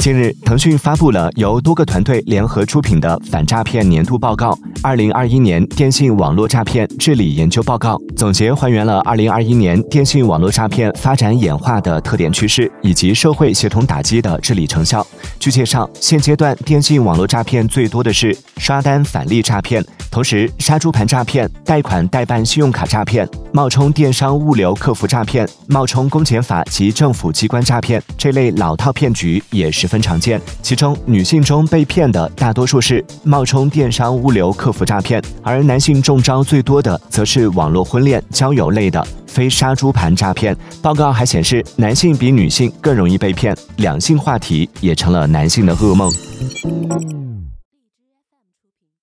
近日，腾讯发布了由多个团队联合出品的反诈骗年度报告《二零二一年电信网络诈骗治理研究报告》，总结还原了二零二一年电信网络诈骗发展演化的特点趋势以及社会协同打击的治理成效。据介绍，现阶段电信网络诈骗最多的是刷单返利诈骗。同时，杀猪盘诈骗、贷款代办信用卡诈骗、冒充电商物流客服诈骗、冒充公检法及政府机关诈骗这类老套骗局也十分常见。其中，女性中被骗的大多数是冒充电商物流客服诈骗，而男性中招最多的则是网络婚恋、交友类的非杀猪盘诈骗。报告还显示，男性比女性更容易被骗，两性话题也成了男性的噩梦。